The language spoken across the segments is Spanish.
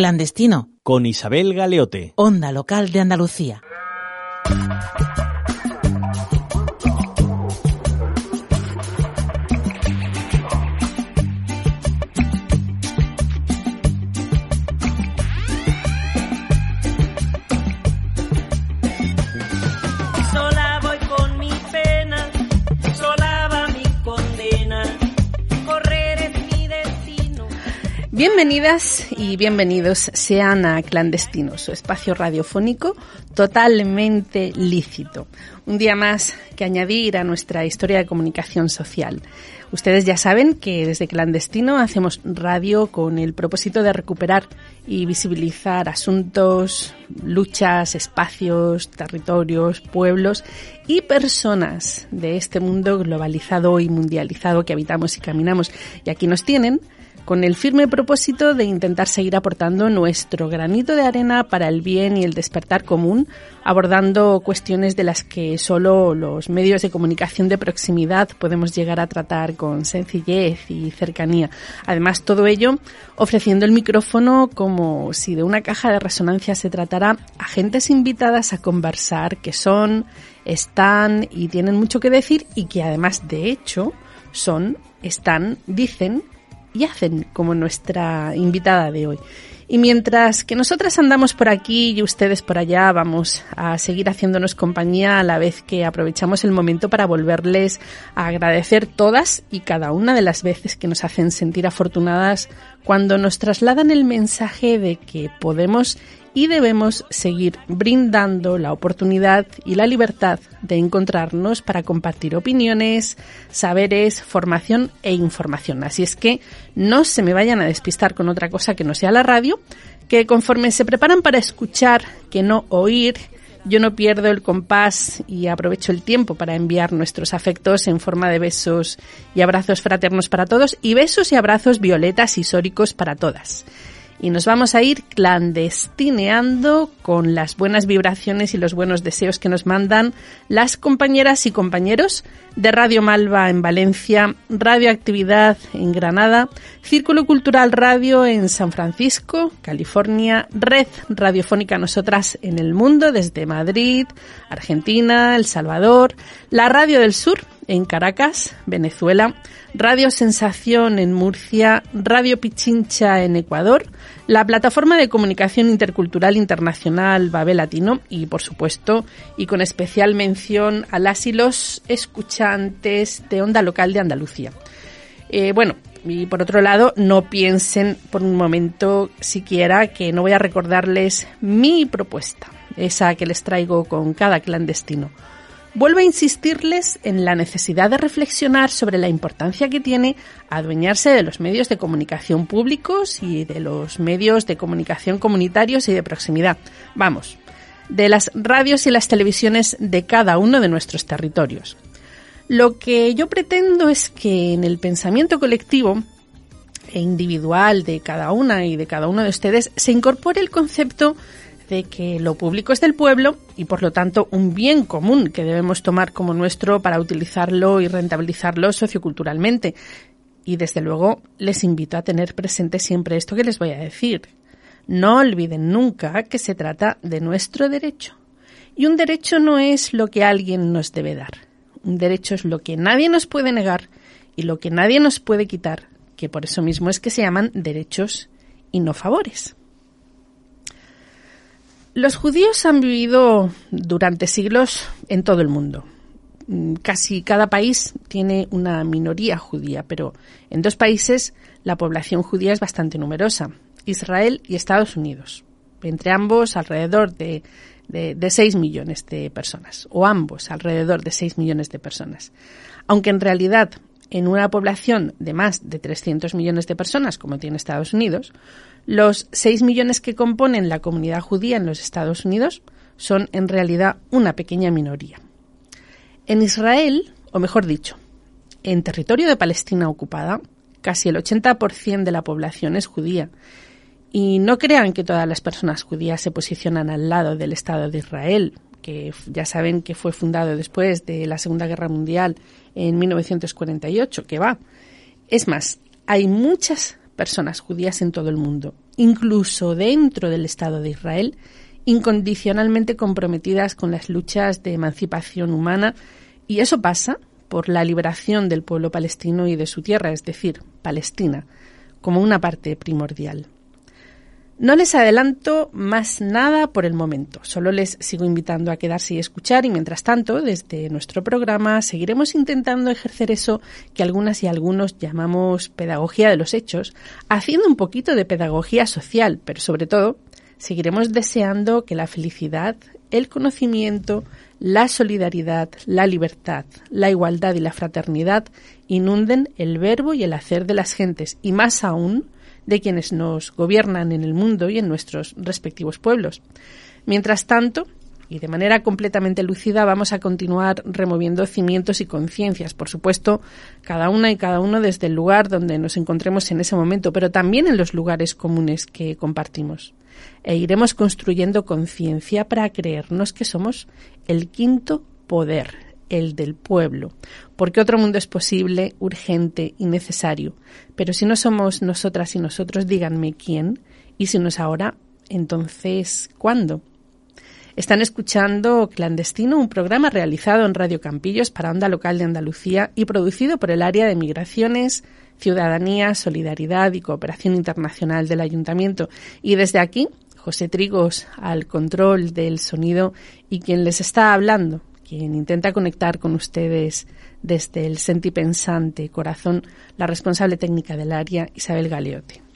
Clandestino. Con Isabel Galeote. Onda Local de Andalucía. Bienvenidas y bienvenidos sean a Clandestino, su espacio radiofónico totalmente lícito. Un día más que añadir a nuestra historia de comunicación social. Ustedes ya saben que desde Clandestino hacemos radio con el propósito de recuperar y visibilizar asuntos, luchas, espacios, territorios, pueblos y personas de este mundo globalizado y mundializado que habitamos y caminamos. Y aquí nos tienen con el firme propósito de intentar seguir aportando nuestro granito de arena para el bien y el despertar común, abordando cuestiones de las que solo los medios de comunicación de proximidad podemos llegar a tratar con sencillez y cercanía. Además, todo ello ofreciendo el micrófono como si de una caja de resonancia se tratara a gentes invitadas a conversar que son, están y tienen mucho que decir y que además, de hecho, son, están, dicen y hacen como nuestra invitada de hoy. Y mientras que nosotras andamos por aquí y ustedes por allá, vamos a seguir haciéndonos compañía a la vez que aprovechamos el momento para volverles a agradecer todas y cada una de las veces que nos hacen sentir afortunadas cuando nos trasladan el mensaje de que podemos y debemos seguir brindando la oportunidad y la libertad de encontrarnos para compartir opiniones, saberes, formación e información. Así es que no se me vayan a despistar con otra cosa que no sea la radio, que conforme se preparan para escuchar, que no oír, yo no pierdo el compás y aprovecho el tiempo para enviar nuestros afectos en forma de besos y abrazos fraternos para todos y besos y abrazos violetas y sóricos para todas y nos vamos a ir clandestineando con las buenas vibraciones y los buenos deseos que nos mandan las compañeras y compañeros de Radio Malva en Valencia, Radioactividad en Granada, Círculo Cultural Radio en San Francisco, California, Red Radiofónica Nosotras en el Mundo desde Madrid, Argentina, El Salvador, la Radio del Sur en Caracas, Venezuela, Radio Sensación en Murcia, Radio Pichincha en Ecuador, la plataforma de comunicación intercultural internacional Babel Latino y, por supuesto, y con especial mención a las y los escuchantes de Onda Local de Andalucía. Eh, bueno, y por otro lado, no piensen por un momento siquiera que no voy a recordarles mi propuesta, esa que les traigo con cada clandestino vuelvo a insistirles en la necesidad de reflexionar sobre la importancia que tiene adueñarse de los medios de comunicación públicos y de los medios de comunicación comunitarios y de proximidad. Vamos, de las radios y las televisiones de cada uno de nuestros territorios. Lo que yo pretendo es que en el pensamiento colectivo e individual de cada una y de cada uno de ustedes se incorpore el concepto de que lo público es del pueblo y por lo tanto un bien común que debemos tomar como nuestro para utilizarlo y rentabilizarlo socioculturalmente. Y desde luego les invito a tener presente siempre esto que les voy a decir. No olviden nunca que se trata de nuestro derecho. Y un derecho no es lo que alguien nos debe dar. Un derecho es lo que nadie nos puede negar y lo que nadie nos puede quitar, que por eso mismo es que se llaman derechos y no favores. Los judíos han vivido durante siglos en todo el mundo. Mm, casi cada país tiene una minoría judía, pero en dos países la población judía es bastante numerosa, Israel y Estados Unidos. Entre ambos alrededor de, de, 6 millones de personas, o ambos alrededor de 6 millones de personas. Aunque en realidad en una población de más de 300 millones de personas, como tiene Estados Unidos, los 6 millones que componen la comunidad judía en los Estados Unidos son en realidad una pequeña minoría. En Israel, o mejor dicho, en territorio de Palestina ocupada, casi el 80% de la población es judía. Y no crean que todas las personas judías se posicionan al lado del Estado de Israel, que ya saben que fue fundado después de la Segunda Guerra Mundial en 1948, que va. Es más, hay muchas personas judías en todo el mundo incluso dentro del Estado de Israel, incondicionalmente comprometidas con las luchas de emancipación humana y eso pasa por la liberación del pueblo palestino y de su tierra, es decir, Palestina, como una parte primordial. No les adelanto más nada por el momento, solo les sigo invitando a quedarse y escuchar y mientras tanto, desde nuestro programa, seguiremos intentando ejercer eso que algunas y algunos llamamos pedagogía de los hechos, haciendo un poquito de pedagogía social, pero sobre todo, seguiremos deseando que la felicidad, el conocimiento, la solidaridad, la libertad, la igualdad y la fraternidad inunden el verbo y el hacer de las gentes y más aún, de quienes nos gobiernan en el mundo y en nuestros respectivos pueblos. Mientras tanto, y de manera completamente lúcida vamos a continuar removiendo cimientos y conciencias, por supuesto, cada una y cada uno desde el lugar donde nos encontremos en ese momento, pero también en los lugares comunes que compartimos. E iremos construyendo conciencia para creernos que somos el quinto poder, el del pueblo, porque otro mundo es posible, urgente y necesario. Pero si no somos nosotras y nosotros, díganme quién, y si no es ahora, entonces, ¿cuándo? Están escuchando Clandestino, un programa realizado en Radio Campillos para Onda Local de Andalucía y producido por el área de Migraciones, Ciudadanía, Solidaridad y Cooperación Internacional del Ayuntamiento. Y desde aquí, José Trigos al control del sonido y quien les está hablando, quien intenta conectar con ustedes desde el sentipensante corazón, la responsable técnica del área, Isabel Galeote.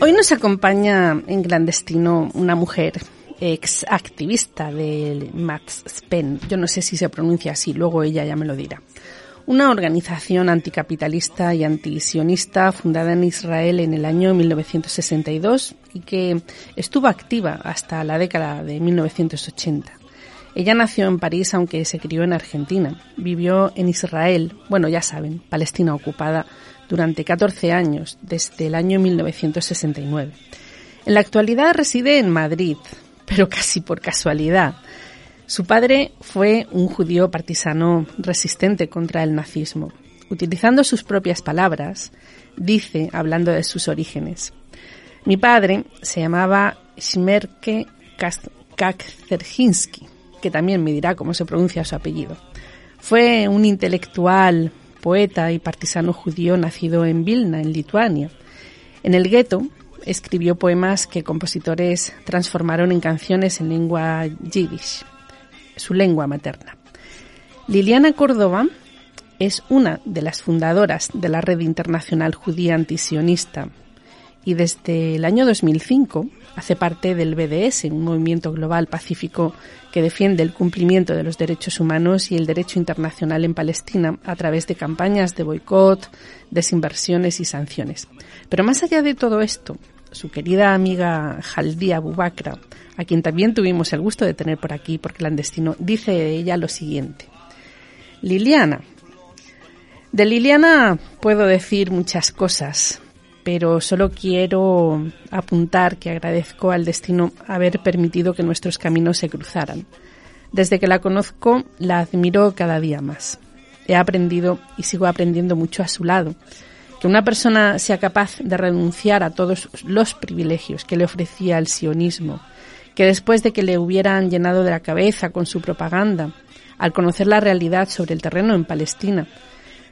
Hoy nos acompaña en clandestino una mujer ex activista del Spen. Yo no sé si se pronuncia así, luego ella ya me lo dirá. Una organización anticapitalista y antisionista fundada en Israel en el año 1962 y que estuvo activa hasta la década de 1980. Ella nació en París aunque se crió en Argentina. Vivió en Israel, bueno, ya saben, Palestina ocupada, durante 14 años, desde el año 1969. En la actualidad reside en Madrid, pero casi por casualidad. Su padre fue un judío partisano resistente contra el nazismo. Utilizando sus propias palabras, dice, hablando de sus orígenes, mi padre se llamaba Shmerke Kakzerhinsky que también me dirá cómo se pronuncia su apellido. Fue un intelectual, poeta y partisano judío nacido en Vilna, en Lituania. En el gueto escribió poemas que compositores transformaron en canciones en lengua yiddish, su lengua materna. Liliana Córdoba es una de las fundadoras de la Red Internacional Judía Antisionista y desde el año 2005 hace parte del BDS, un movimiento global pacífico que defiende el cumplimiento de los derechos humanos y el derecho internacional en Palestina a través de campañas de boicot, desinversiones y sanciones. Pero más allá de todo esto, su querida amiga Jaldía Bubakra, a quien también tuvimos el gusto de tener por aquí por clandestino, dice de ella lo siguiente. Liliana. De Liliana puedo decir muchas cosas, pero solo quiero apuntar que agradezco al destino haber permitido que nuestros caminos se cruzaran. Desde que la conozco, la admiro cada día más. He aprendido y sigo aprendiendo mucho a su lado. Que una persona sea capaz de renunciar a todos los privilegios que le ofrecía el sionismo, que después de que le hubieran llenado de la cabeza con su propaganda, al conocer la realidad sobre el terreno en Palestina,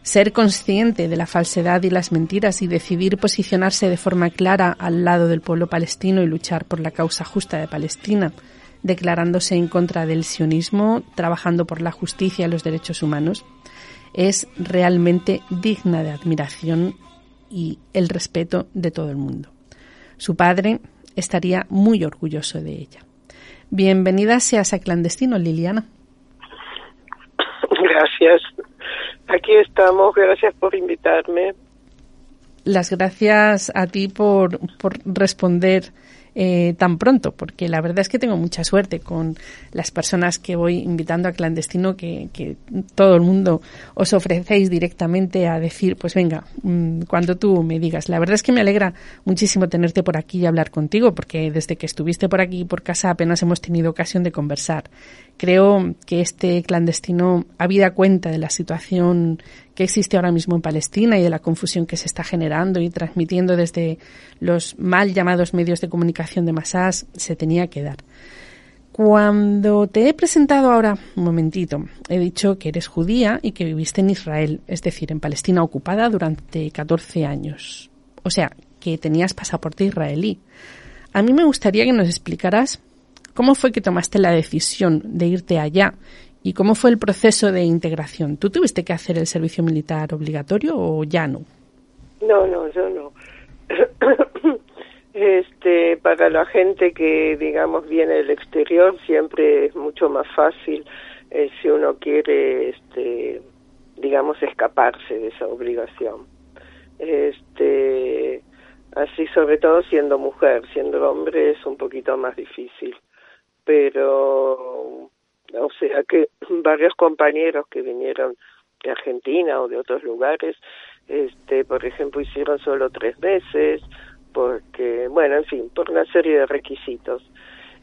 ser consciente de la falsedad y las mentiras y decidir posicionarse de forma clara al lado del pueblo palestino y luchar por la causa justa de Palestina, declarándose en contra del sionismo, trabajando por la justicia y los derechos humanos, es realmente digna de admiración y el respeto de todo el mundo. Su padre estaría muy orgulloso de ella. Bienvenida seas a Clandestino, Liliana. Gracias. Aquí estamos, gracias por invitarme. Las gracias a ti por, por responder eh, tan pronto, porque la verdad es que tengo mucha suerte con las personas que voy invitando a clandestino, que, que todo el mundo os ofrecéis directamente a decir, pues venga, mm, cuando tú me digas. La verdad es que me alegra muchísimo tenerte por aquí y hablar contigo, porque desde que estuviste por aquí por casa apenas hemos tenido ocasión de conversar. Creo que este clandestino habida cuenta de la situación que existe ahora mismo en Palestina y de la confusión que se está generando y transmitiendo desde los mal llamados medios de comunicación de masas, se tenía que dar. Cuando te he presentado ahora, un momentito, he dicho que eres judía y que viviste en Israel, es decir, en Palestina ocupada durante 14 años. O sea, que tenías pasaporte israelí. A mí me gustaría que nos explicaras cómo fue que tomaste la decisión de irte allá ¿Y cómo fue el proceso de integración? ¿Tú tuviste que hacer el servicio militar obligatorio o ya no? No, no, yo no. este, para la gente que, digamos, viene del exterior, siempre es mucho más fácil eh, si uno quiere, este, digamos, escaparse de esa obligación. Este, así, sobre todo siendo mujer, siendo hombre es un poquito más difícil. Pero o sea que varios compañeros que vinieron de Argentina o de otros lugares, este, por ejemplo, hicieron solo tres meses, porque, bueno, en fin, por una serie de requisitos.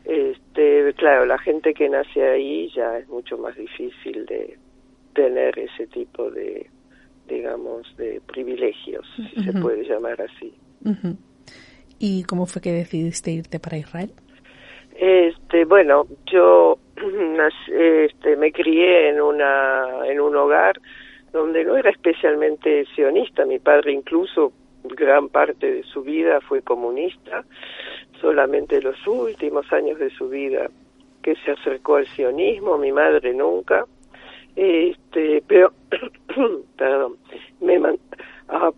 Este, claro, la gente que nace ahí ya es mucho más difícil de tener ese tipo de, digamos, de privilegios, si se puede llamar así. ¿Y cómo fue que decidiste irte para Israel? Este, bueno, yo este, me crié en una en un hogar donde no era especialmente sionista. Mi padre incluso gran parte de su vida fue comunista. Solamente los últimos años de su vida que se acercó al sionismo. Mi madre nunca. Este, pero perdón, me, ah,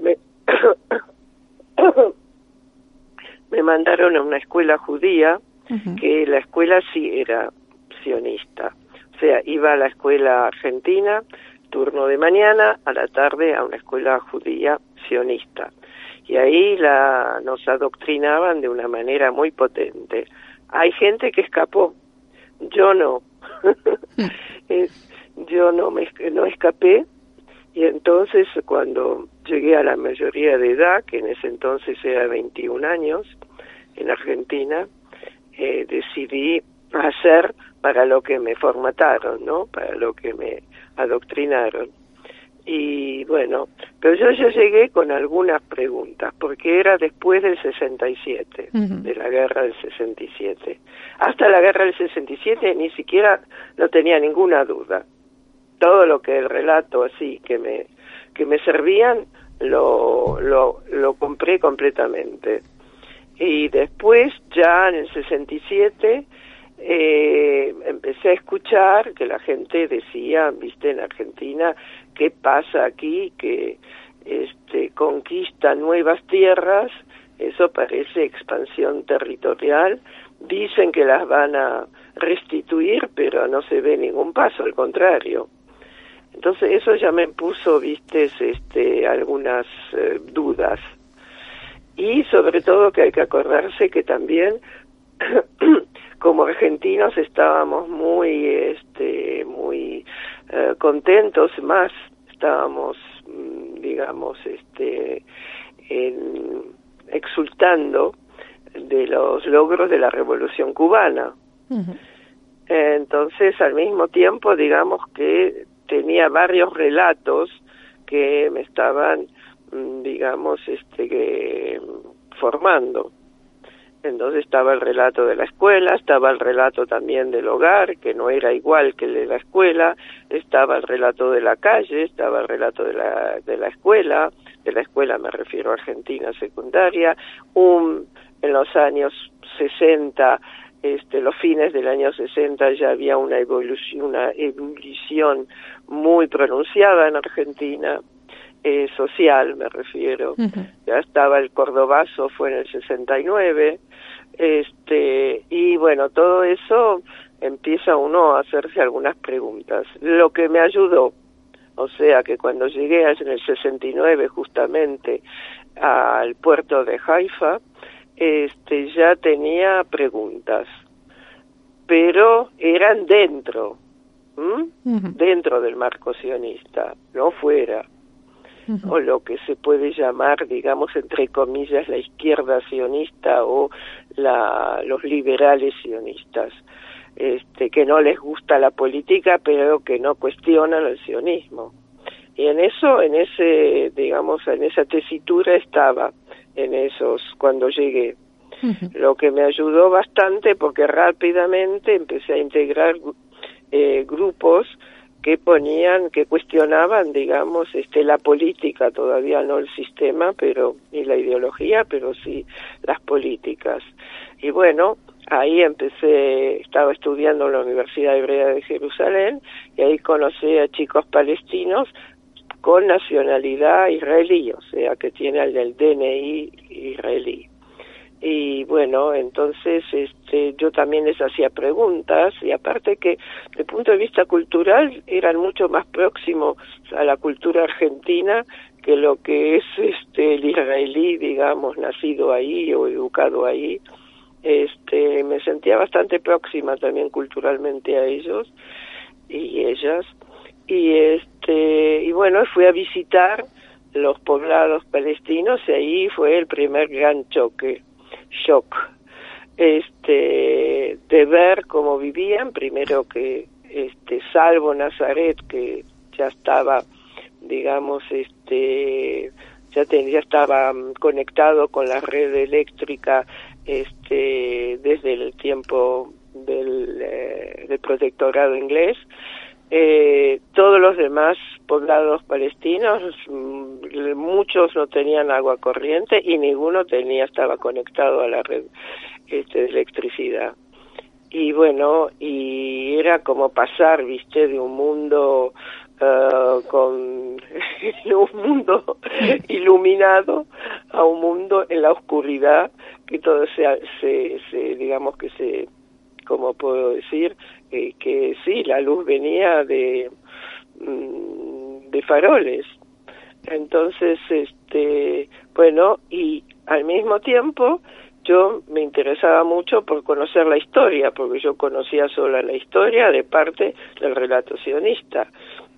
me me mandaron a una escuela judía que la escuela sí era sionista. O sea, iba a la escuela argentina, turno de mañana, a la tarde a una escuela judía sionista. Y ahí la, nos adoctrinaban de una manera muy potente. Hay gente que escapó, yo no. yo no me no escapé y entonces cuando llegué a la mayoría de edad, que en ese entonces era 21 años, en Argentina, eh, decidí hacer para lo que me formataron, ¿no? Para lo que me adoctrinaron. y bueno, pero yo ya llegué con algunas preguntas, porque era después del 67, de la guerra del 67. Hasta la guerra del 67 ni siquiera no tenía ninguna duda. Todo lo que el relato así que me, que me servían lo, lo, lo compré completamente. Y después, ya en el 67, eh, empecé a escuchar que la gente decía, viste, en Argentina, ¿qué pasa aquí? Que este, conquista nuevas tierras, eso parece expansión territorial, dicen que las van a restituir, pero no se ve ningún paso, al contrario. Entonces eso ya me puso, viste, este, algunas eh, dudas. Y sobre todo que hay que acordarse que también como argentinos estábamos muy este muy eh, contentos más estábamos mm, digamos este exultando de los logros de la revolución cubana. Entonces al mismo tiempo digamos que tenía varios relatos que me estaban digamos este que formando. Entonces estaba el relato de la escuela, estaba el relato también del hogar, que no era igual que el de la escuela, estaba el relato de la calle, estaba el relato de la, de la escuela, de la escuela me refiero a Argentina secundaria, un, en los años 60, este, los fines del año 60 ya había una evolución, una ebullición muy pronunciada en Argentina, eh, social me refiero. Ya estaba el cordobazo, fue en el 69, este, y bueno, todo eso empieza uno a hacerse algunas preguntas. Lo que me ayudó, o sea que cuando llegué en el 69 justamente al puerto de Haifa, este, ya tenía preguntas, pero eran dentro, dentro del marco sionista, no fuera o lo que se puede llamar, digamos, entre comillas, la izquierda sionista o la, los liberales sionistas, este, que no les gusta la política, pero que no cuestionan el sionismo. Y en eso, en ese, digamos, en esa tesitura estaba, en esos, cuando llegué. Lo que me ayudó bastante porque rápidamente empecé a integrar eh, grupos que ponían, que cuestionaban, digamos, este, la política, todavía no el sistema, pero ni la ideología, pero sí las políticas. Y bueno, ahí empecé, estaba estudiando en la Universidad Hebrea de Jerusalén y ahí conocí a chicos palestinos con nacionalidad israelí, o sea, que tiene el DNI israelí y bueno entonces este yo también les hacía preguntas y aparte que desde el punto de vista cultural eran mucho más próximos a la cultura argentina que lo que es este el israelí digamos nacido ahí o educado ahí. Este me sentía bastante próxima también culturalmente a ellos y ellas. Y este y bueno fui a visitar los poblados palestinos y ahí fue el primer gran choque shock este de ver cómo vivían primero que este salvo Nazaret que ya estaba digamos este ya, ya estaba mm, conectado con la red eléctrica este desde el tiempo del, eh, del protectorado inglés eh, todos los demás poblados palestinos, mm, muchos no tenían agua corriente y ninguno tenía estaba conectado a la red este, de electricidad. Y bueno, y era como pasar, viste, de un mundo uh, con un mundo iluminado a un mundo en la oscuridad que todo se, se, se digamos que se como puedo decir eh, que sí, la luz venía de, mm, de faroles. Entonces, este, bueno, y al mismo tiempo yo me interesaba mucho por conocer la historia, porque yo conocía solo la historia de parte del relato sionista.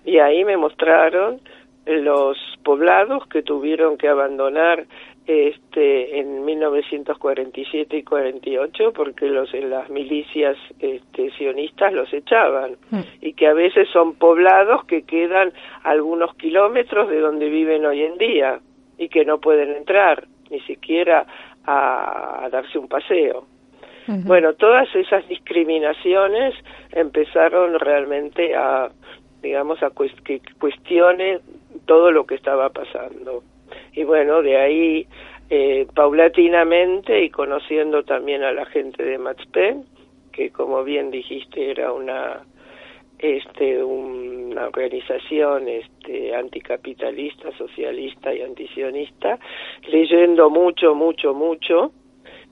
Y ahí me mostraron los poblados que tuvieron que abandonar este, en 1947 y 48 porque los las milicias este, sionistas los echaban Mm. y que a veces son poblados que quedan algunos kilómetros de donde viven hoy en día y que no pueden entrar ni siquiera a, a darse un paseo. Bueno, todas esas discriminaciones empezaron realmente a, digamos, a cues- que cuestione todo lo que estaba pasando. Y bueno, de ahí, eh, paulatinamente y conociendo también a la gente de Matzpen, que como bien dijiste era una este una organización este anticapitalista, socialista y antisionista, leyendo mucho, mucho, mucho,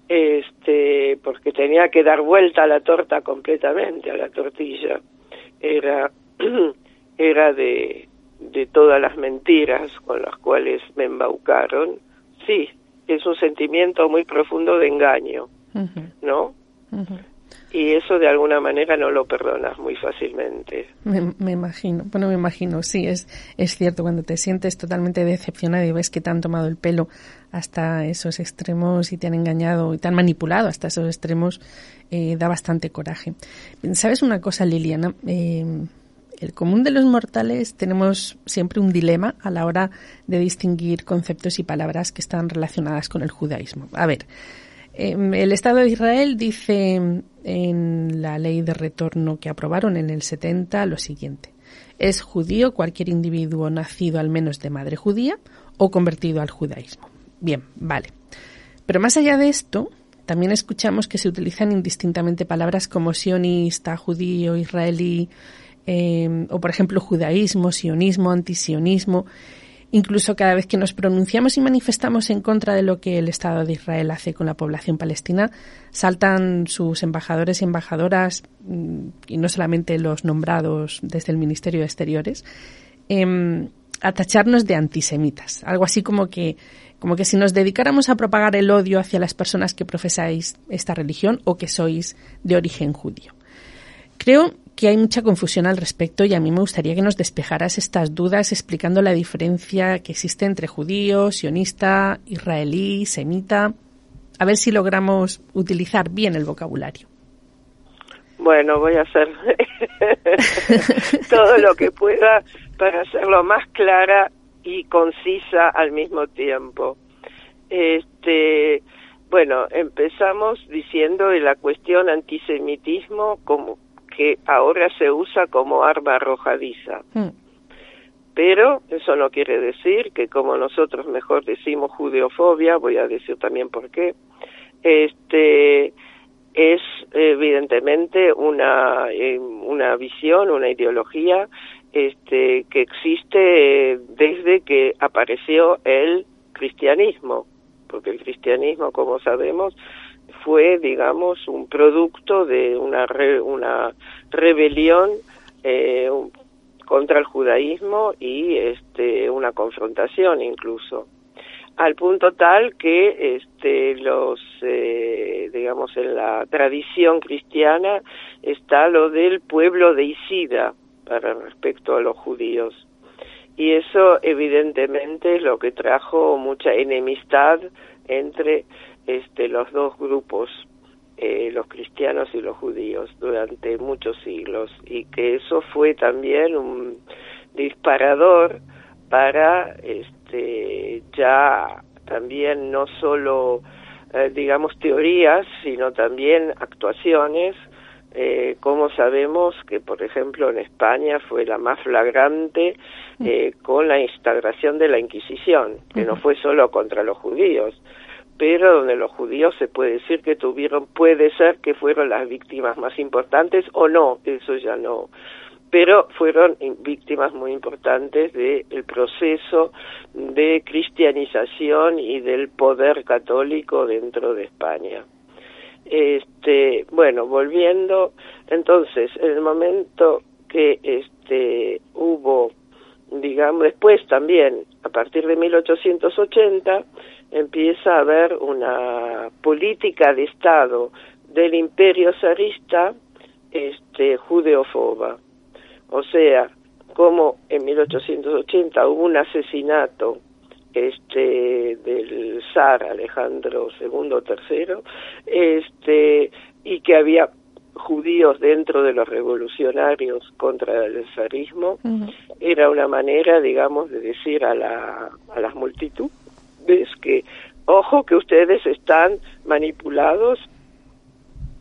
este porque tenía que dar vuelta a la torta completamente, a la tortilla. Era era de de todas las mentiras con las cuales me embaucaron. Sí, es un sentimiento muy profundo de engaño, ¿no? Y eso de alguna manera no lo perdonas muy fácilmente. Me, me imagino, bueno, me imagino, sí, es, es cierto, cuando te sientes totalmente decepcionado y ves que te han tomado el pelo hasta esos extremos y te han engañado y te han manipulado hasta esos extremos, eh, da bastante coraje. ¿Sabes una cosa, Liliana? Eh, el común de los mortales tenemos siempre un dilema a la hora de distinguir conceptos y palabras que están relacionadas con el judaísmo. A ver, Em, El Estado de Israel dice en la ley de retorno que aprobaron en el 70 lo siguiente. Es judío cualquier individuo nacido al menos de madre judía o convertido al judaísmo. Bien, vale. Pero más allá de esto, también escuchamos que se utilizan indistintamente palabras como sionista, judío, israelí, eh, o por ejemplo judaísmo, sionismo, antisionismo. Incluso cada vez que nos pronunciamos y manifestamos en contra de lo que el Estado de Israel hace con la población palestina, saltan sus embajadores y embajadoras, mm, y no solamente los nombrados desde el Ministerio de Exteriores, em, a tacharnos de antisemitas. Algo así como que, como que si nos dedicáramos a propagar el odio hacia las personas que profesáis esta religión o que sois de origen judío. Creo que hay mucha confusión al respecto y a mí me gustaría que nos despejaras estas dudas explicando la diferencia que existe entre judío, sionista, israelí, semita. A ver si logramos utilizar bien el vocabulario. Bueno, voy a hacer todo lo que pueda para hacerlo más clara y concisa al mismo tiempo. Este, bueno, empezamos diciendo la cuestión antisemitismo como que ahora se usa como arma arrojadiza. Mm, Pero eso no quiere decir que como nosotros mejor decimos judeofobia, voy a decir también por qué, este es evidentemente una eh, una visión, una ideología este que existe desde que apareció el cristianismo, porque el cristianismo, como sabemos, fue, digamos, un producto de una re- una rebelión eh, contra el judaísmo y este una confrontación incluso. Al punto tal que este los eh, digamos en la tradición cristiana está lo del pueblo de Isida para respecto a los judíos. Y eso evidentemente es lo que trajo mucha enemistad entre este los dos grupos eh, los cristianos y los judíos durante muchos siglos y que eso fue también un disparador para este ya también no solo eh, digamos teorías sino también actuaciones. Eh, como sabemos que por ejemplo en España fue la más flagrante eh, con la instauración de la Inquisición que no fue solo contra los judíos pero donde los judíos se puede decir que tuvieron, puede ser que fueron las víctimas más importantes o no, eso ya no, pero fueron víctimas muy importantes del proceso de cristianización y del poder católico dentro de España. Este, bueno, volviendo, entonces, en el momento que este hubo digamos, después también, a partir de 1880, empieza a haber una política de Estado del imperio zarista este, judeofoba. O sea, como en 1880 hubo un asesinato este del zar Alejandro II III este y que había judíos dentro de los revolucionarios contra el zarismo era una manera digamos de decir a la a las multitudes que ojo que ustedes están manipulados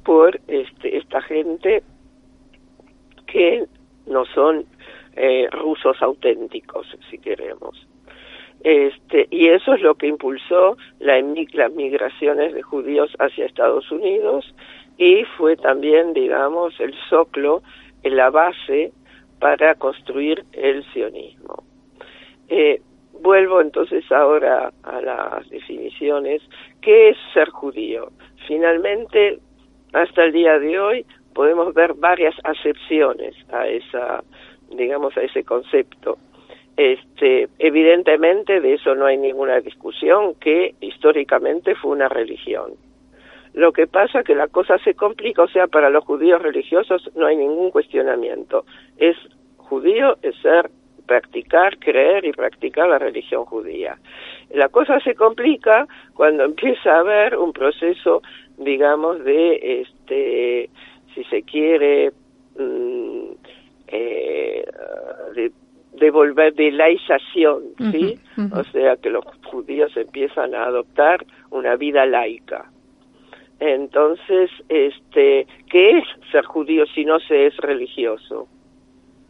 por este, esta gente que no son eh, rusos auténticos, si queremos. Este, y eso es lo que impulsó la, las migraciones de judíos hacia Estados Unidos y fue también, digamos, el soclo, la base para construir el sionismo. Eh, vuelvo entonces ahora a las definiciones. ¿Qué es ser judío? Finalmente, hasta el día de hoy podemos ver varias acepciones a esa digamos a ese concepto este evidentemente de eso no hay ninguna discusión que históricamente fue una religión lo que pasa que la cosa se complica o sea para los judíos religiosos no hay ningún cuestionamiento es judío es ser practicar, creer y practicar la religión judía. La cosa se complica cuando empieza a haber un proceso digamos, de, este, si se quiere, mm, eh, de, volver de laización, ¿sí? O sea, que los judíos empiezan a adoptar una vida laica. Entonces, este, ¿qué es ser judío si no se es religioso?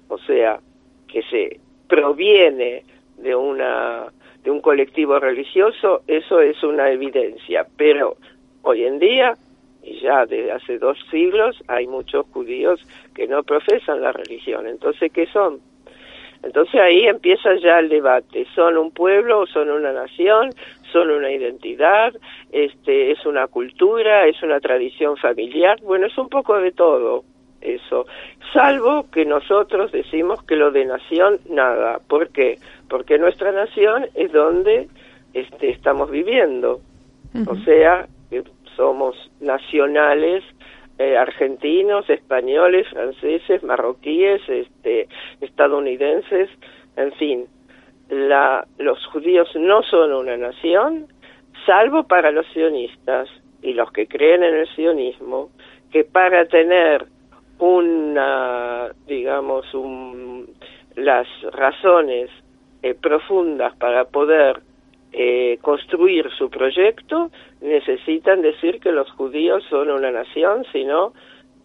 O sea, que se proviene de una de un colectivo religioso, eso es una evidencia, pero Hoy en día, y ya desde hace dos siglos, hay muchos judíos que no profesan la religión. Entonces, ¿qué son? Entonces ahí empieza ya el debate. ¿Son un pueblo, son una nación, son una identidad, este, es una cultura, es una tradición familiar? Bueno, es un poco de todo eso. Salvo que nosotros decimos que lo de nación, nada. ¿Por qué? Porque nuestra nación es donde este, estamos viviendo. O sea, somos nacionales eh, argentinos, españoles, franceses, marroquíes, este, estadounidenses, en fin, la, los judíos no son una nación, salvo para los sionistas y los que creen en el sionismo, que para tener una, digamos, un, las razones eh, profundas para poder eh, construir su proyecto, necesitan decir que los judíos son una nación, sino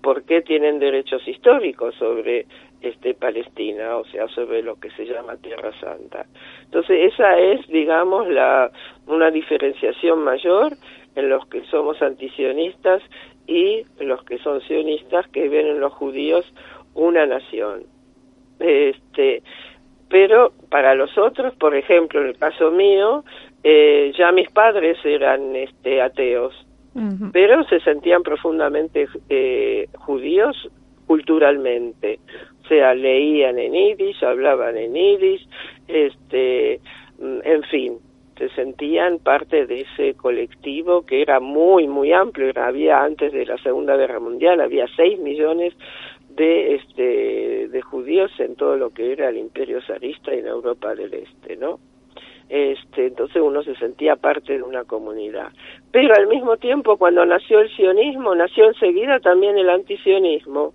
por qué tienen derechos históricos sobre este Palestina, o sea, sobre lo que se llama Tierra Santa. Entonces, esa es, digamos, la una diferenciación mayor en los que somos antisionistas y los que son sionistas que ven en los judíos una nación. Este, pero para los otros, por ejemplo, en el caso mío, eh, ya mis padres eran este, ateos, pero se sentían profundamente eh, judíos culturalmente, o sea, leían en yiddish, hablaban en yiddish, este, mm, en fin, se sentían parte de ese colectivo que era muy, muy amplio, había antes de la Segunda Guerra Mundial, había seis millones de este de judíos en todo lo que era el imperio zarista en Europa del Este, ¿no? Este, entonces uno se sentía parte de una comunidad. Pero al mismo tiempo, cuando nació el sionismo, nació enseguida también el antisionismo.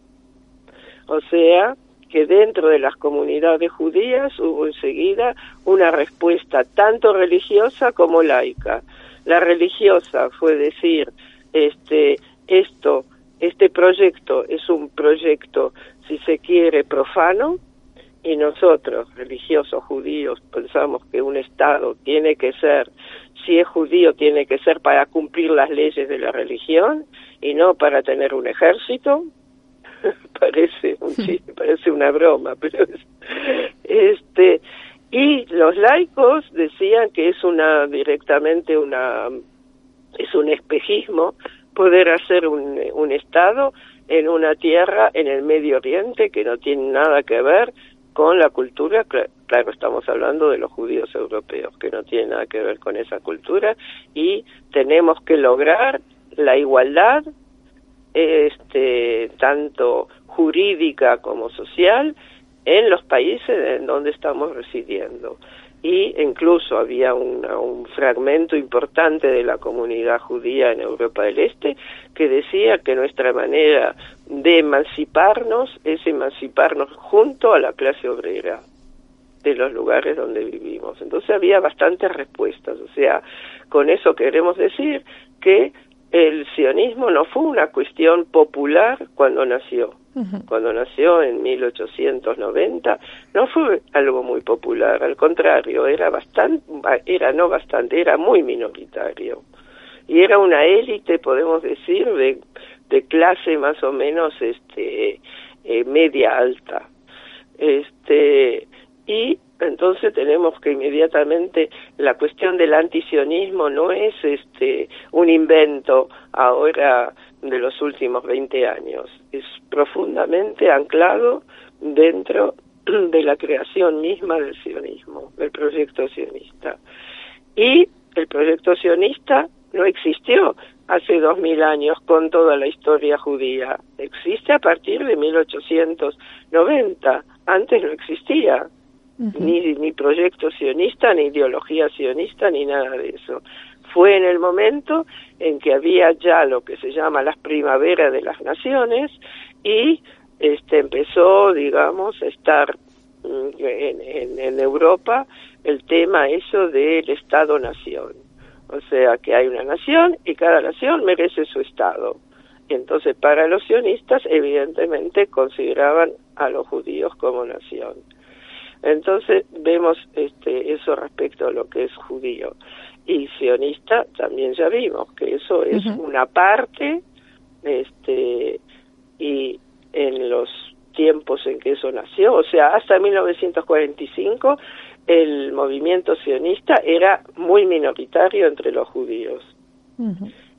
O sea, que dentro de las comunidades judías hubo enseguida una respuesta tanto religiosa como laica. La religiosa fue decir, este, esto este proyecto es un proyecto, si se quiere, profano, y nosotros, religiosos judíos, pensamos que un Estado tiene que ser, si es judío, tiene que ser para cumplir las leyes de la religión y no para tener un ejército. parece un chiste, parece una broma, pero es, este y los laicos decían que es una directamente una es un espejismo poder hacer un, un Estado en una tierra en el Medio Oriente que no tiene nada que ver con la cultura, claro, estamos hablando de los judíos europeos, que no tiene nada que ver con esa cultura, y tenemos que lograr la igualdad, este, tanto jurídica como social, en los países en donde estamos residiendo. Y incluso había un fragmento importante de la comunidad judía en Europa del Este que decía que nuestra manera de emanciparnos es emanciparnos junto a la clase obrera de los lugares donde vivimos. Entonces había bastantes respuestas. O sea, con eso queremos decir que el sionismo no fue una cuestión popular cuando nació. Cuando nació en 1890 no fue algo muy popular, al contrario, era bastante, era no bastante, era muy minoritario. Y era una élite, podemos decir, de, de clase más o menos este eh, media alta. Este y entonces tenemos que inmediatamente la cuestión del antisionismo no es este un invento ahora de los últimos 20 años, es profundamente anclado dentro de la creación misma del sionismo, del proyecto sionista. Y el proyecto sionista no existió hace dos mil años con toda la historia judía, existe a partir de 1890, antes no existía ni, ni proyecto sionista, ni ideología sionista, ni nada de eso. Fue en el momento en que había ya lo que se llama las primaveras de las naciones y este empezó, digamos, a estar mm, en, en, Europa el tema eso del Estado-nación. O sea, que hay una nación y cada nación merece su Estado. Entonces, para los sionistas, evidentemente consideraban a los judíos como nación. Entonces vemos este, eso respecto a lo que es judío. Y sionista también ya vimos que eso es una parte, este, y en los tiempos en que eso nació, o sea, hasta 1945 el movimiento sionista era muy minoritario entre los judíos.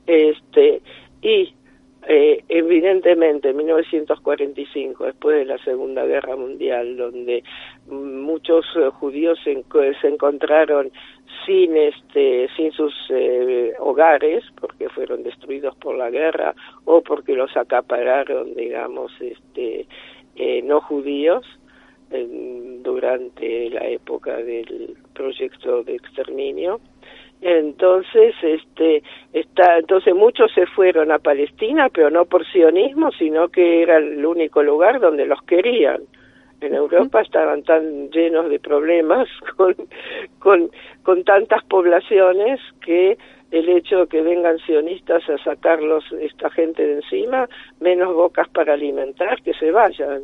Este, y eh, evidentemente, en 1945, después de la Segunda Guerra Mundial, donde muchos eh, judíos se, se, encontraron sin este sin sus eh, hogares porque fueron destruidos por la guerra o porque los acapararon digamos este eh, no judíos durante la época del proyecto de exterminio entonces, este, está, entonces muchos se fueron a Palestina, pero no por sionismo, sino que era el único lugar donde los querían. En Europa estaban tan llenos de problemas con, con, con tantas poblaciones que el hecho de que vengan sionistas a sacarlos esta gente de encima, menos bocas para alimentar, que se vayan.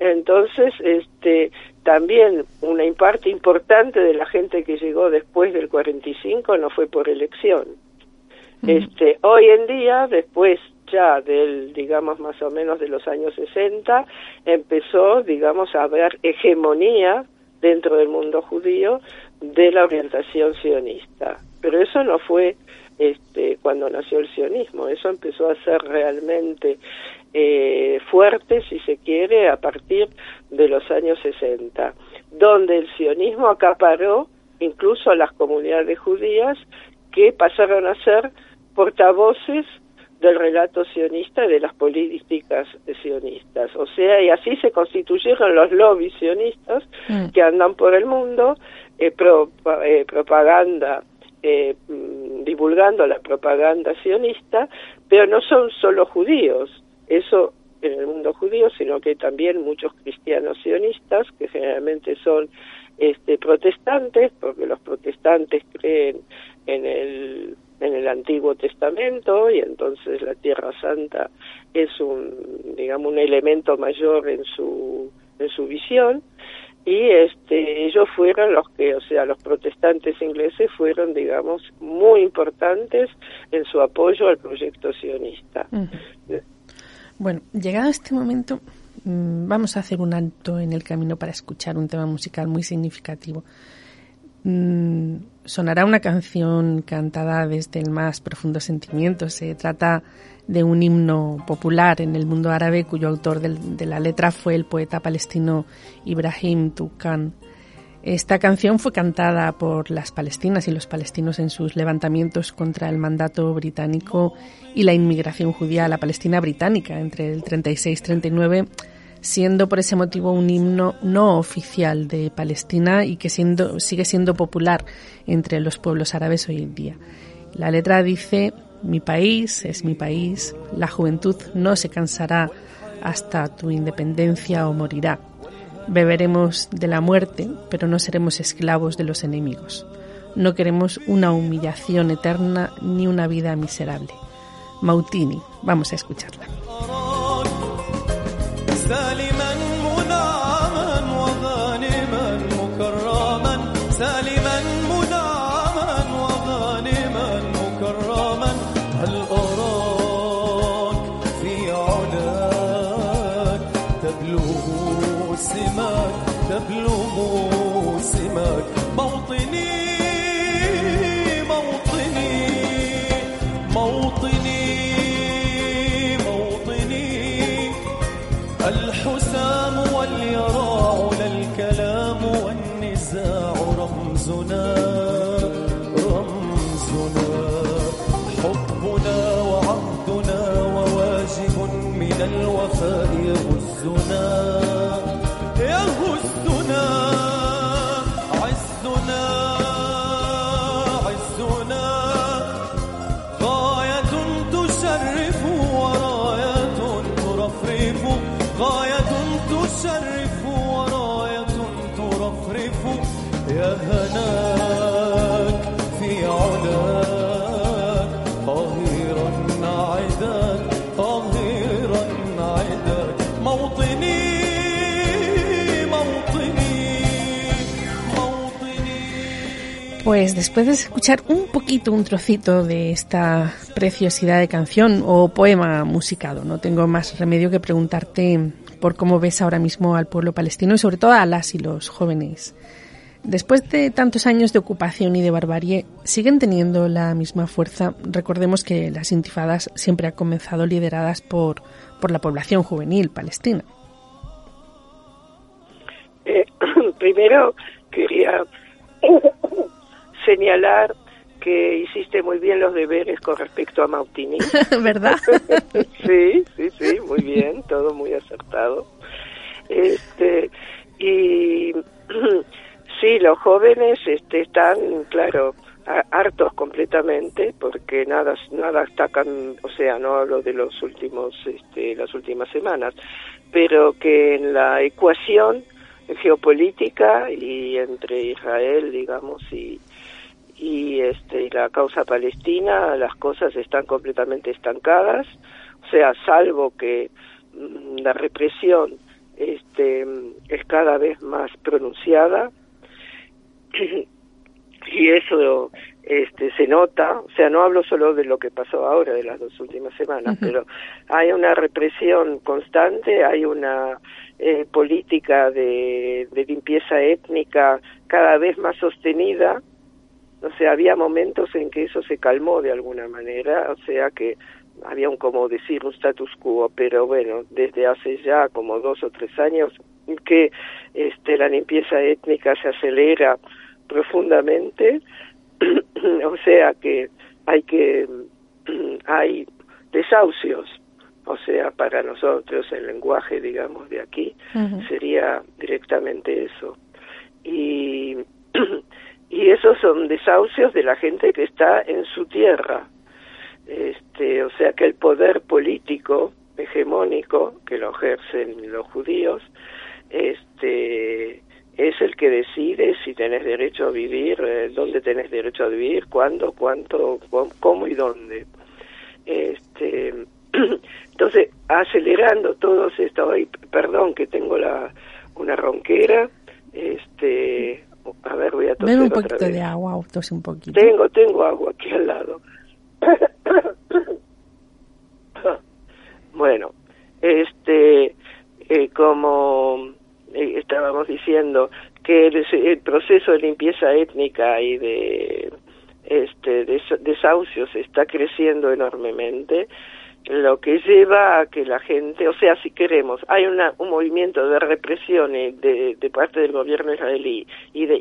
Entonces, este, también una parte importante de la gente que llegó después del 45 no fue por elección. Este, hoy en día, después ya del, digamos, más o menos de los años 60, empezó, digamos, a haber hegemonía dentro del mundo judío de la orientación sionista. Pero eso no fue este, cuando nació el sionismo, eso empezó a ser realmente eh, fuerte, si se quiere, a partir de los años 60, donde el sionismo acaparó incluso a las comunidades judías que pasaron a ser portavoces del relato sionista y de las políticas sionistas. O sea, y así se constituyeron los lobbies sionistas mm. que andan por el mundo eh, eh, propaganda eh, mm, divulgando la propaganda sionista, pero no son solo judíos, eso en el mundo judío, sino que también muchos cristianos sionistas, que generalmente son este, protestantes, porque los protestantes creen en el, en el Antiguo Testamento y entonces la Tierra Santa es un, digamos, un elemento mayor en su, en su visión. Y este ellos fueron los que o sea los protestantes ingleses fueron digamos muy importantes en su apoyo al proyecto sionista bueno llegado este momento mm, vamos a hacer un alto en el camino para escuchar un tema musical muy significativo mm, sonará una canción cantada desde el más profundo sentimiento se trata de un himno popular en el mundo árabe cuyo autor de la letra fue el poeta palestino Ibrahim Tukan. Esta canción fue cantada por las palestinas y los palestinos en sus levantamientos contra el mandato británico y la inmigración judía a la Palestina británica entre el 36-39 siendo por ese motivo un himno no oficial de Palestina y que siendo, sigue siendo popular entre los pueblos árabes hoy en día. La letra dice, mi país es mi país, la juventud no se cansará hasta tu independencia o morirá. Beberemos de la muerte, pero no seremos esclavos de los enemigos. No queremos una humillación eterna ni una vida miserable. Mautini, vamos a escucharla. Pues después de escuchar un poquito, un trocito de esta preciosidad de canción o poema musicado, no tengo más remedio que preguntarte por cómo ves ahora mismo al pueblo palestino y sobre todo a las y los jóvenes. Después de tantos años de ocupación y de barbarie, ¿siguen teniendo la misma fuerza? Recordemos que las intifadas siempre han comenzado lideradas por, por la población juvenil palestina. Eh, primero quería señalar que hiciste muy bien los deberes con respecto a Mautini. ¿Verdad? sí, sí, sí, muy bien, todo muy acertado. Este, y sí, los jóvenes este, están, claro, hartos completamente porque nada nada destacan, o sea, no hablo de los últimos este, las últimas semanas, pero que en la ecuación geopolítica y entre Israel, digamos, y, y este la causa palestina las cosas están completamente estancadas. O sea salvo que mm, la represión este es cada vez más pronunciada y eso este se nota. O sea no hablo solo de lo que pasó ahora de las dos últimas semanas pero hay una represión constante hay una eh, política de, de limpieza étnica cada vez más sostenida o sea, había momentos en que eso se calmó de alguna manera, o sea que había un, como decir, un status quo, pero bueno, desde hace ya como dos o tres años que este, la limpieza étnica se acelera profundamente, o sea que hay que, hay desahucios, o sea, para nosotros el lenguaje, digamos, de aquí, sería directamente eso. Y y esos son desahucios de la gente que está en su tierra. Este, o sea que el poder político hegemónico que lo ejercen los judíos este es el que decide si tenés derecho a vivir, eh, dónde tenés derecho a vivir, cuándo, cuánto, cómo y dónde. Este, entonces, acelerando todo esto, perdón que tengo la una ronquera, este, a ver, voy a toser un poquito de agua, tose un poquito. Tengo, tengo agua aquí al lado. bueno, este, eh, como eh, estábamos diciendo, que el, proceso de limpieza étnica y de este desahucios está creciendo enormemente lo que lleva a que la gente, o sea, si queremos, hay una, un movimiento de represión de, de parte del gobierno israelí y de,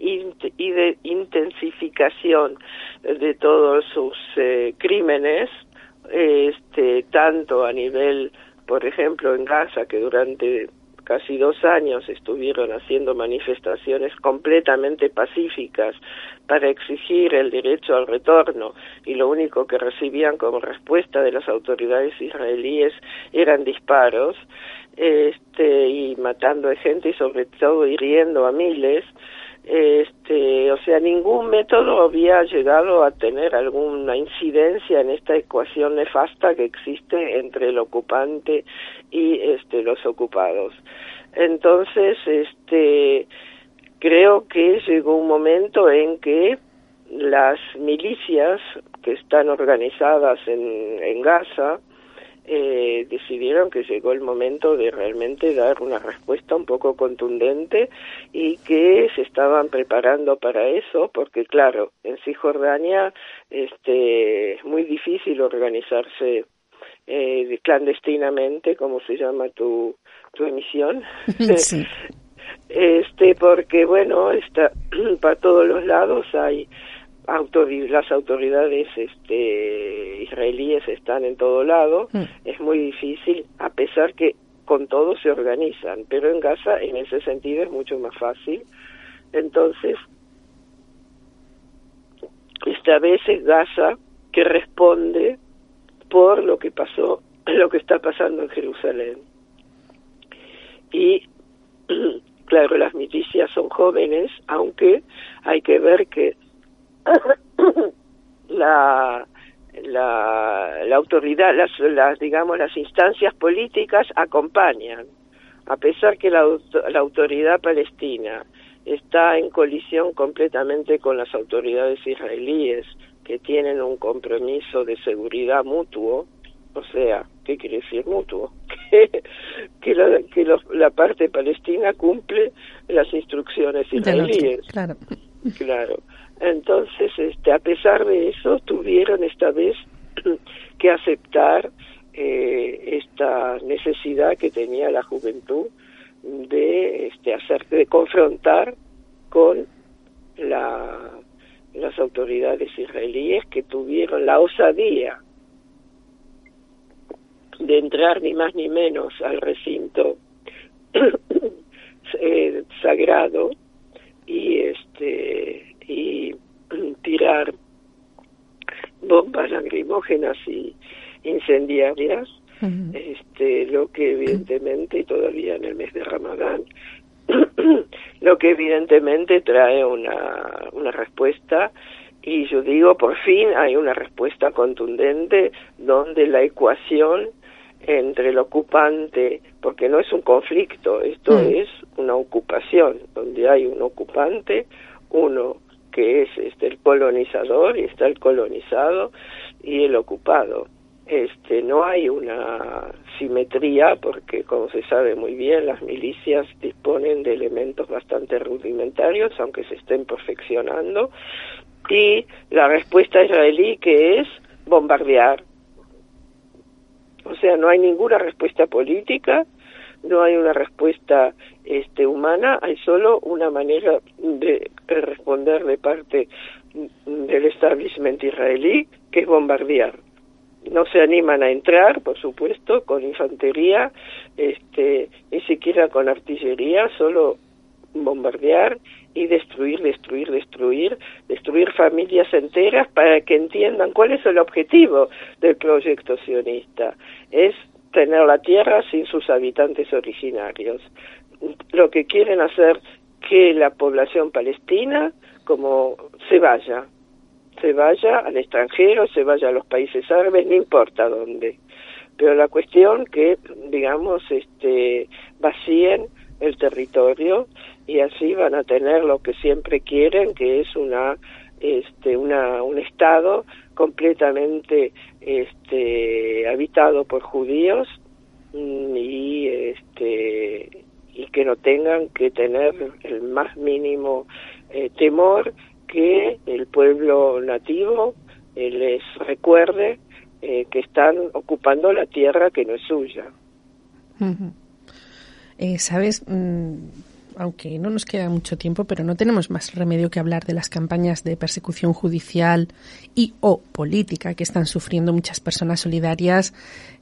y de intensificación de todos sus eh, crímenes, este, tanto a nivel, por ejemplo, en Gaza, que durante casi dos años estuvieron haciendo manifestaciones completamente pacíficas para exigir el derecho al retorno y lo único que recibían como respuesta de las autoridades israelíes eran disparos este y matando a gente y sobre todo hiriendo a miles o sea, ningún método había llegado a tener alguna incidencia en esta ecuación nefasta que existe entre el ocupante y este los ocupados. Entonces, este creo que llegó un momento en que las milicias que están organizadas en, en Gaza eh, decidieron que llegó el momento de realmente dar una respuesta un poco contundente y que se estaban preparando para eso porque claro en Cisjordania este es muy difícil organizarse eh, clandestinamente como se llama tu tu emisión. Este porque bueno está para todos los lados hay las autoridades este, israelíes están en todo lado, mm. es muy difícil, a pesar que con todo se organizan, pero en Gaza en ese sentido es mucho más fácil. Entonces, esta vez es Gaza que responde por lo que pasó, lo que está pasando en Jerusalén. Y claro, las milicias son jóvenes, aunque hay que ver que la, la, la autoridad, las, las, digamos, las instancias políticas acompañan, a pesar que la, la autoridad palestina está en colisión completamente con las autoridades israelíes, que tienen un compromiso de seguridad mutuo, o sea, ¿qué quiere decir mutuo? que, que, la, que la parte palestina cumple las instrucciones israelíes. Claro. Claro. Entonces, este, a pesar de eso, tuvieron esta vez que aceptar eh, esta necesidad que tenía la juventud de este, hacer, de confrontar con la, las autoridades israelíes que tuvieron la osadía de entrar ni más ni menos al recinto eh, sagrado y este y tirar bombas lacrimógenas y incendiarias, este, lo que evidentemente, todavía en el mes de Ramadán, lo que evidentemente trae una, una respuesta y yo digo, por fin hay una respuesta contundente donde la ecuación entre el ocupante, porque no es un conflicto, esto mm. es una ocupación, donde hay un ocupante, uno que es este el colonizador y está el colonizado y el ocupado. Este no hay una simetría porque como se sabe muy bien las milicias disponen de elementos bastante rudimentarios aunque se estén perfeccionando y la respuesta israelí que es bombardear. O sea, no hay ninguna respuesta política, no hay una respuesta este, humana, hay solo una manera de responder de parte del establishment israelí, que es bombardear. No se animan a entrar, por supuesto, con infantería, este, ni siquiera con artillería, solo bombardear y destruir, destruir, destruir, destruir familias enteras para que entiendan cuál es el objetivo del proyecto sionista. Es tener la tierra sin sus habitantes originarios. Lo que quieren hacer que la población palestina como se vaya, se vaya al extranjero, se vaya a los países árabes, no importa dónde. Pero la cuestión que, digamos, este, vacíen el territorio y así van a tener lo que siempre quieren, que es una, este, una, un estado completamente este, habitado por judíos mm, y este y que no tengan que tener el más mínimo eh, temor que el pueblo nativo eh, les recuerde eh, que están ocupando la tierra que no es suya. Sabes, mm, aunque no nos queda mucho tiempo, pero no tenemos más remedio que hablar de las campañas de persecución judicial y o política que están sufriendo muchas personas solidarias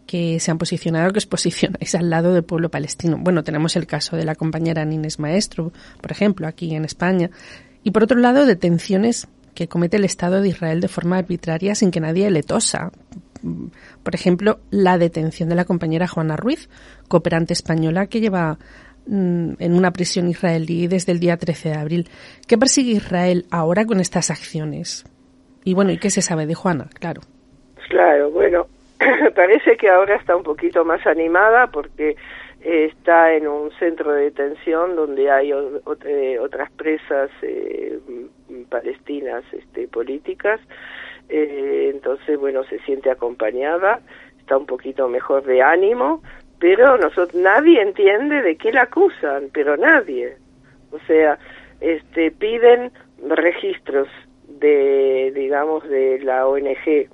que se han posicionado, que os posicionáis al lado del pueblo palestino. Bueno, tenemos el caso de la compañera Nines Maestro, por ejemplo, aquí en España. Y por otro lado, detenciones que comete el Estado de Israel de forma arbitraria sin que nadie le tosa. Por ejemplo, la detención de la compañera Juana Ruiz, cooperante española que lleva en una prisión israelí desde el día 13 de abril. ¿Qué persigue Israel ahora con estas acciones? Y bueno, ¿y qué se sabe de Juana? Claro. Claro, bueno, parece que ahora está un poquito más animada porque está en un centro de detención donde hay eh, otras presas eh, palestinas este, políticas. Eh, entonces, bueno, se siente acompañada, está un poquito mejor de ánimo, pero nosotros nadie entiende de qué la acusan, pero nadie. O sea, este piden registros de digamos de la ONG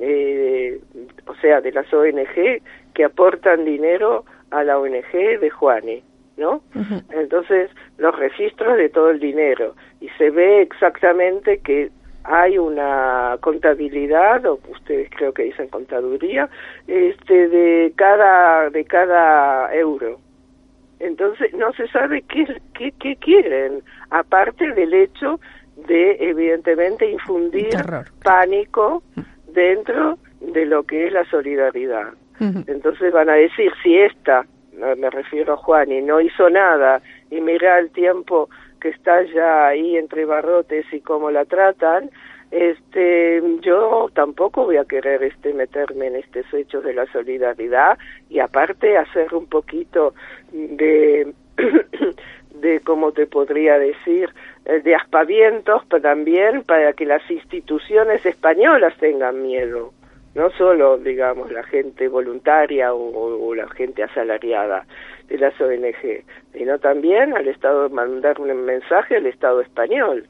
eh, o sea, de las ONG que aportan dinero a la ONG de Juani, ¿no? Entonces, los registros de todo el dinero y se ve exactamente que hay una contabilidad o ustedes creo que dicen contaduría este de cada de cada euro. Entonces no se sabe qué, qué, qué quieren aparte del hecho de evidentemente infundir pánico dentro de lo que es la solidaridad. Entonces van a decir, si esta, me refiero a Juan, y no hizo nada, y mira el tiempo que está ya ahí entre barrotes y cómo la tratan, este yo tampoco voy a querer este meterme en estos hechos de la solidaridad y aparte hacer un poquito de de cómo te podría decir eh, de aspavientos pero también para que las instituciones españolas tengan miedo no solo digamos la gente voluntaria o, la gente asalariada de las ONG sino también al Estado mandar un mensaje al Estado español.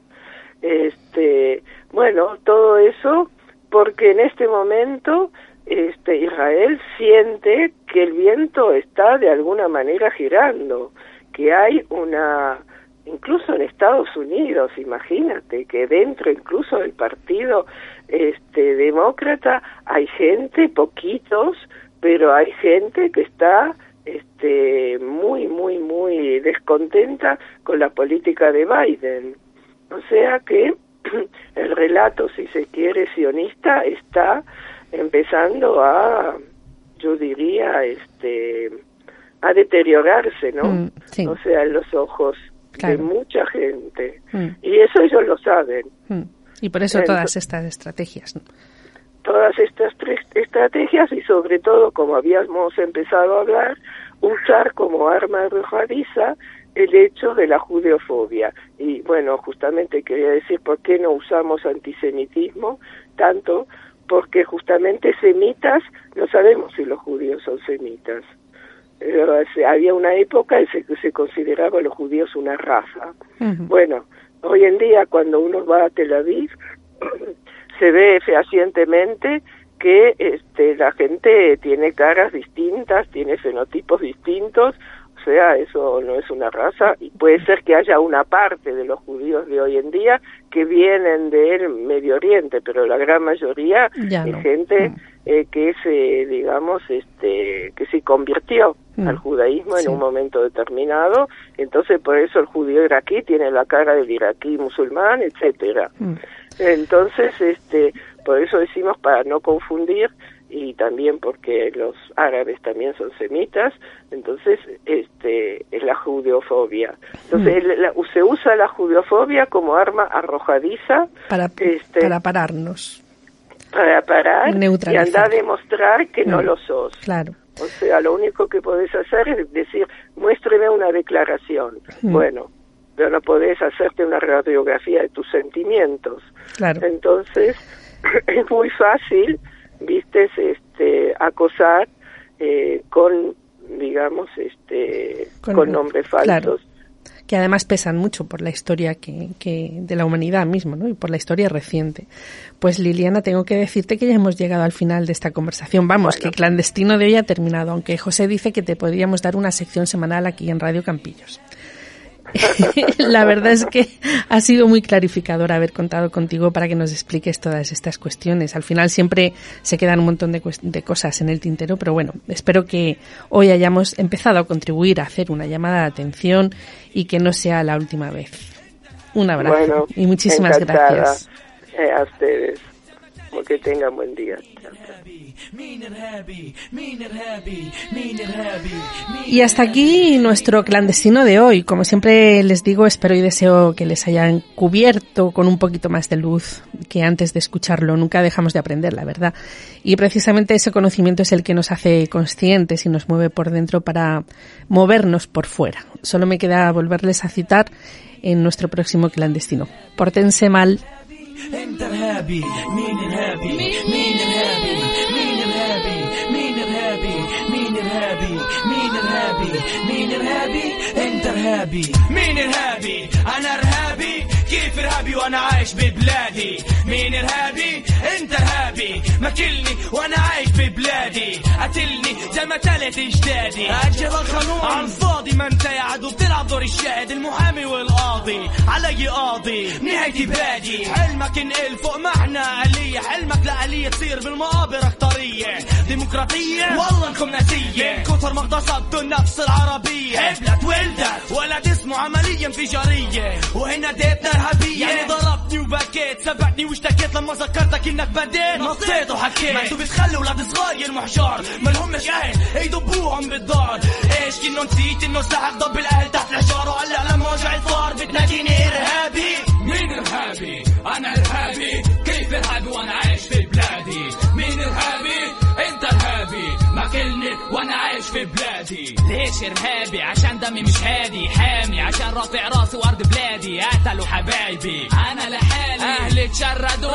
Este bueno todo eso porque en este momento este Israel siente que el viento está de alguna manera girando que hay una incluso en Estados Unidos, imagínate que dentro incluso del partido este demócrata hay gente, poquitos, pero hay gente que está este muy muy muy descontenta con la política de Biden. O sea que el relato, si se quiere, sionista está empezando a, yo diría, este, a deteriorarse, ¿no? Mm, o sea, en los ojos de mucha gente. Mm. Y eso ellos lo saben. Mm. Y por eso todas estas estrategias. Todas estas estrategias y sobre todo, como habíamos empezado a hablar, usar como arma arrojadiza el hecho de la judeofobia. Y bueno, justamente quería decir por qué no usamos antisemitismo tanto, porque justamente semitas, no sabemos si los judíos son semitas. Eh, había una época en que se consideraba a los judíos una raza. Bueno, hoy en día cuando uno va a Tel Aviv se ve fehacientemente que este, la gente tiene caras distintas, tiene fenotipos distintos, o sea, eso no es una raza y puede ser que haya una parte de los judíos de hoy en día que vienen del Medio Oriente, pero la gran mayoría es gente mm. eh, que se, digamos, este, que se convirtió mm. al judaísmo en un momento determinado, entonces por eso el judío iraquí tiene la cara del iraquí musulmán, etcétera. Mm. Entonces, este, por eso decimos para no confundir y también porque los árabes también son semitas, entonces este es la judeofobia. Entonces mm. se usa la judeofobia como arma arrojadiza para, este, para pararnos. Para parar y andar a demostrar que no mm. lo sos. Claro. O sea, lo único que podés hacer es decir, muéstreme una declaración. Mm. Bueno, pero no podés hacerte una radiografía de tus sentimientos. Claro. Entonces, es muy fácil vistes este acosar eh, con digamos este con, nombres falsos que además pesan mucho por la historia que, que, de la humanidad mismo, ¿no? Y por la historia reciente. Pues Liliana, tengo que decirte que ya hemos llegado al final de esta conversación. Vamos, que clandestino de hoy ha terminado, aunque José dice que te podríamos dar una sección semanal aquí en Radio Campillos. la verdad es que ha sido muy clarificador haber contado contigo para que nos expliques todas estas cuestiones. Al final siempre se quedan un montón de, de, cosas en el tintero, pero bueno, espero que hoy hayamos empezado a contribuir a hacer una llamada de atención y que no sea la última vez. Un abrazo Bueno, y muchísimas encantada, gracias. eh, a ustedes. Que tengan buen día. Y hasta aquí nuestro clandestino de hoy. Como siempre les digo, espero y deseo que les hayan cubierto con un poquito más de luz que antes de escucharlo. Nunca dejamos de aprender, la verdad. Y precisamente ese conocimiento es el que nos hace conscientes y nos mueve por dentro para movernos por fuera. Solo me queda volverles a citar en nuestro próximo clandestino. Pórtense mal. انت ارهابي. مين ارهابي؟ أنا ارهابي. كيف ارهابي وأنا عايش ببلادي؟ مين ارهابي انت ارهابي ماكلني وأنا عايش ببلادي. قتلني زي ما تلت اجدادي. أجل القانون عن فاضي ما انت يا عدو بتلعب دور الشاهد. المحامي والقاضي. علي قاضي. نهايتي بادي حلمك انقل فوق معنى آلية حلمك لآلية تصير بالمقابر اختارية ديمقراطية. والله انكم ناسية. من كتر ما اغتصبتوا النفس العربية. حبلت ولدت ولد اسمه عملية انفجارية وهنا ديتنا ارهابية يعني ضربتني وبكيت سبقتني واشتكيت لما ذكرتك إنك بديت. نطيت وحكيت. ما أنتوا بتخلوا ولاد صغير محجار ما لهمش أهل يدبوهم بالدار. إيش كنه نسيت إنه سحب ضب الأهل تحت الحجار وهلا لما وجع الفار بتناديني إرهابي. مين إرهابي؟ أنا إرهابي. كيف إرهابي وأنا عايش في بلادي؟ مين إرهابي؟ أنت إرهابي. ماكلني وأنا عايش في بلادي. ليش ارهابي؟ عشان دمي مش هادي. حامي عشان رافع راسي وارض بلادي. قتلوا حبايبي. أنا لحالي. أهلي تشردوا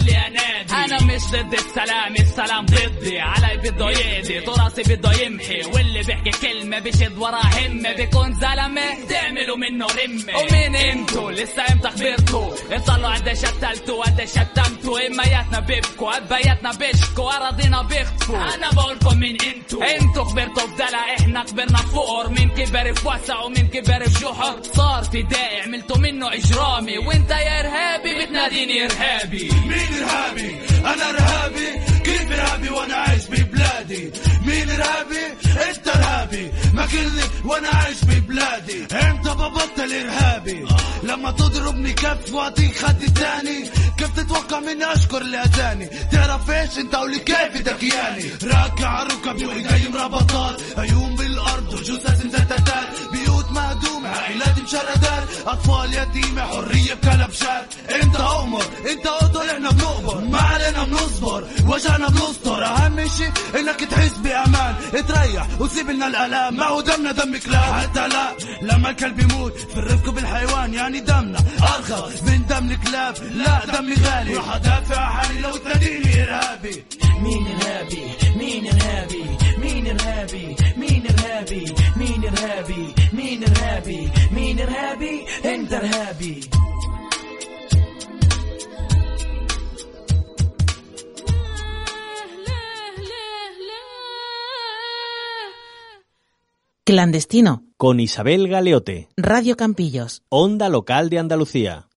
لي انادي أنا مش ضد السلام السلام ضدي. علي بده يقضي تراثي بده يمحي واللي بيحكي كلمة بيشد ورا همة. بيكون زلمة. تعملوا منه رمة. ومين أنتوا لسه إمتى خبرتوا؟ اطلعوا قديش قتلتوا قديش شتمتوا. امياتنا بيبكوا ابياتنا بيشكوا. أراضينا بيخطفوا أنا بقولكم مين أنتوا؟ أنتوا خبرتوا بدلع إحنا كبرنا فقر. مين كبر في وسع ومين كبر في جحر؟ صار فدائي عملتوا منه إجرامي. وإنت يا إرهابي بتناديني إرهابي. مين إرهابي؟ أنا إرهابي. كيف إرهابي وأنا عايش ببلادي. مين ارهابي انت ارهابي ماكلني وأنا عايش ببلادي. انت ببطل ارهابي؟ لما تضربني كف واعطيك خد تاني كيف تتوقع مني اشكر اللي اذاني تعرف إيش انت ولي كيف دكياني راكع ركبي وايدي مربطات عيون بالأرض وجثث مزتتات بيوت مهدومة عائلات مشردات أطفال يتيمة حرية بكلبشات انت أمر انت قتل إحنا بنقبر. ما علينا بنصبر وجعنا بنستر. أهم شي إنك تحس بأمان. تريح وسيب لنا الألام. ما هو دمنا دم كلاب حتى لا لما الكلب يموت في الرفق بالحيوان يعني دمنا ارخص من دم الكلاب. لا دمي غالي. راح أدافع عن حالي لو تناديني إرهابي. مين إرهابي؟ مين إرهابي؟ مين ارهابي مين ارهابي مين ارهابي مين ارهابي مين ارهابي انت ارهابي Clandestino. Con Isabel Galeote. Radio Campillos. Onda Local de Andalucía.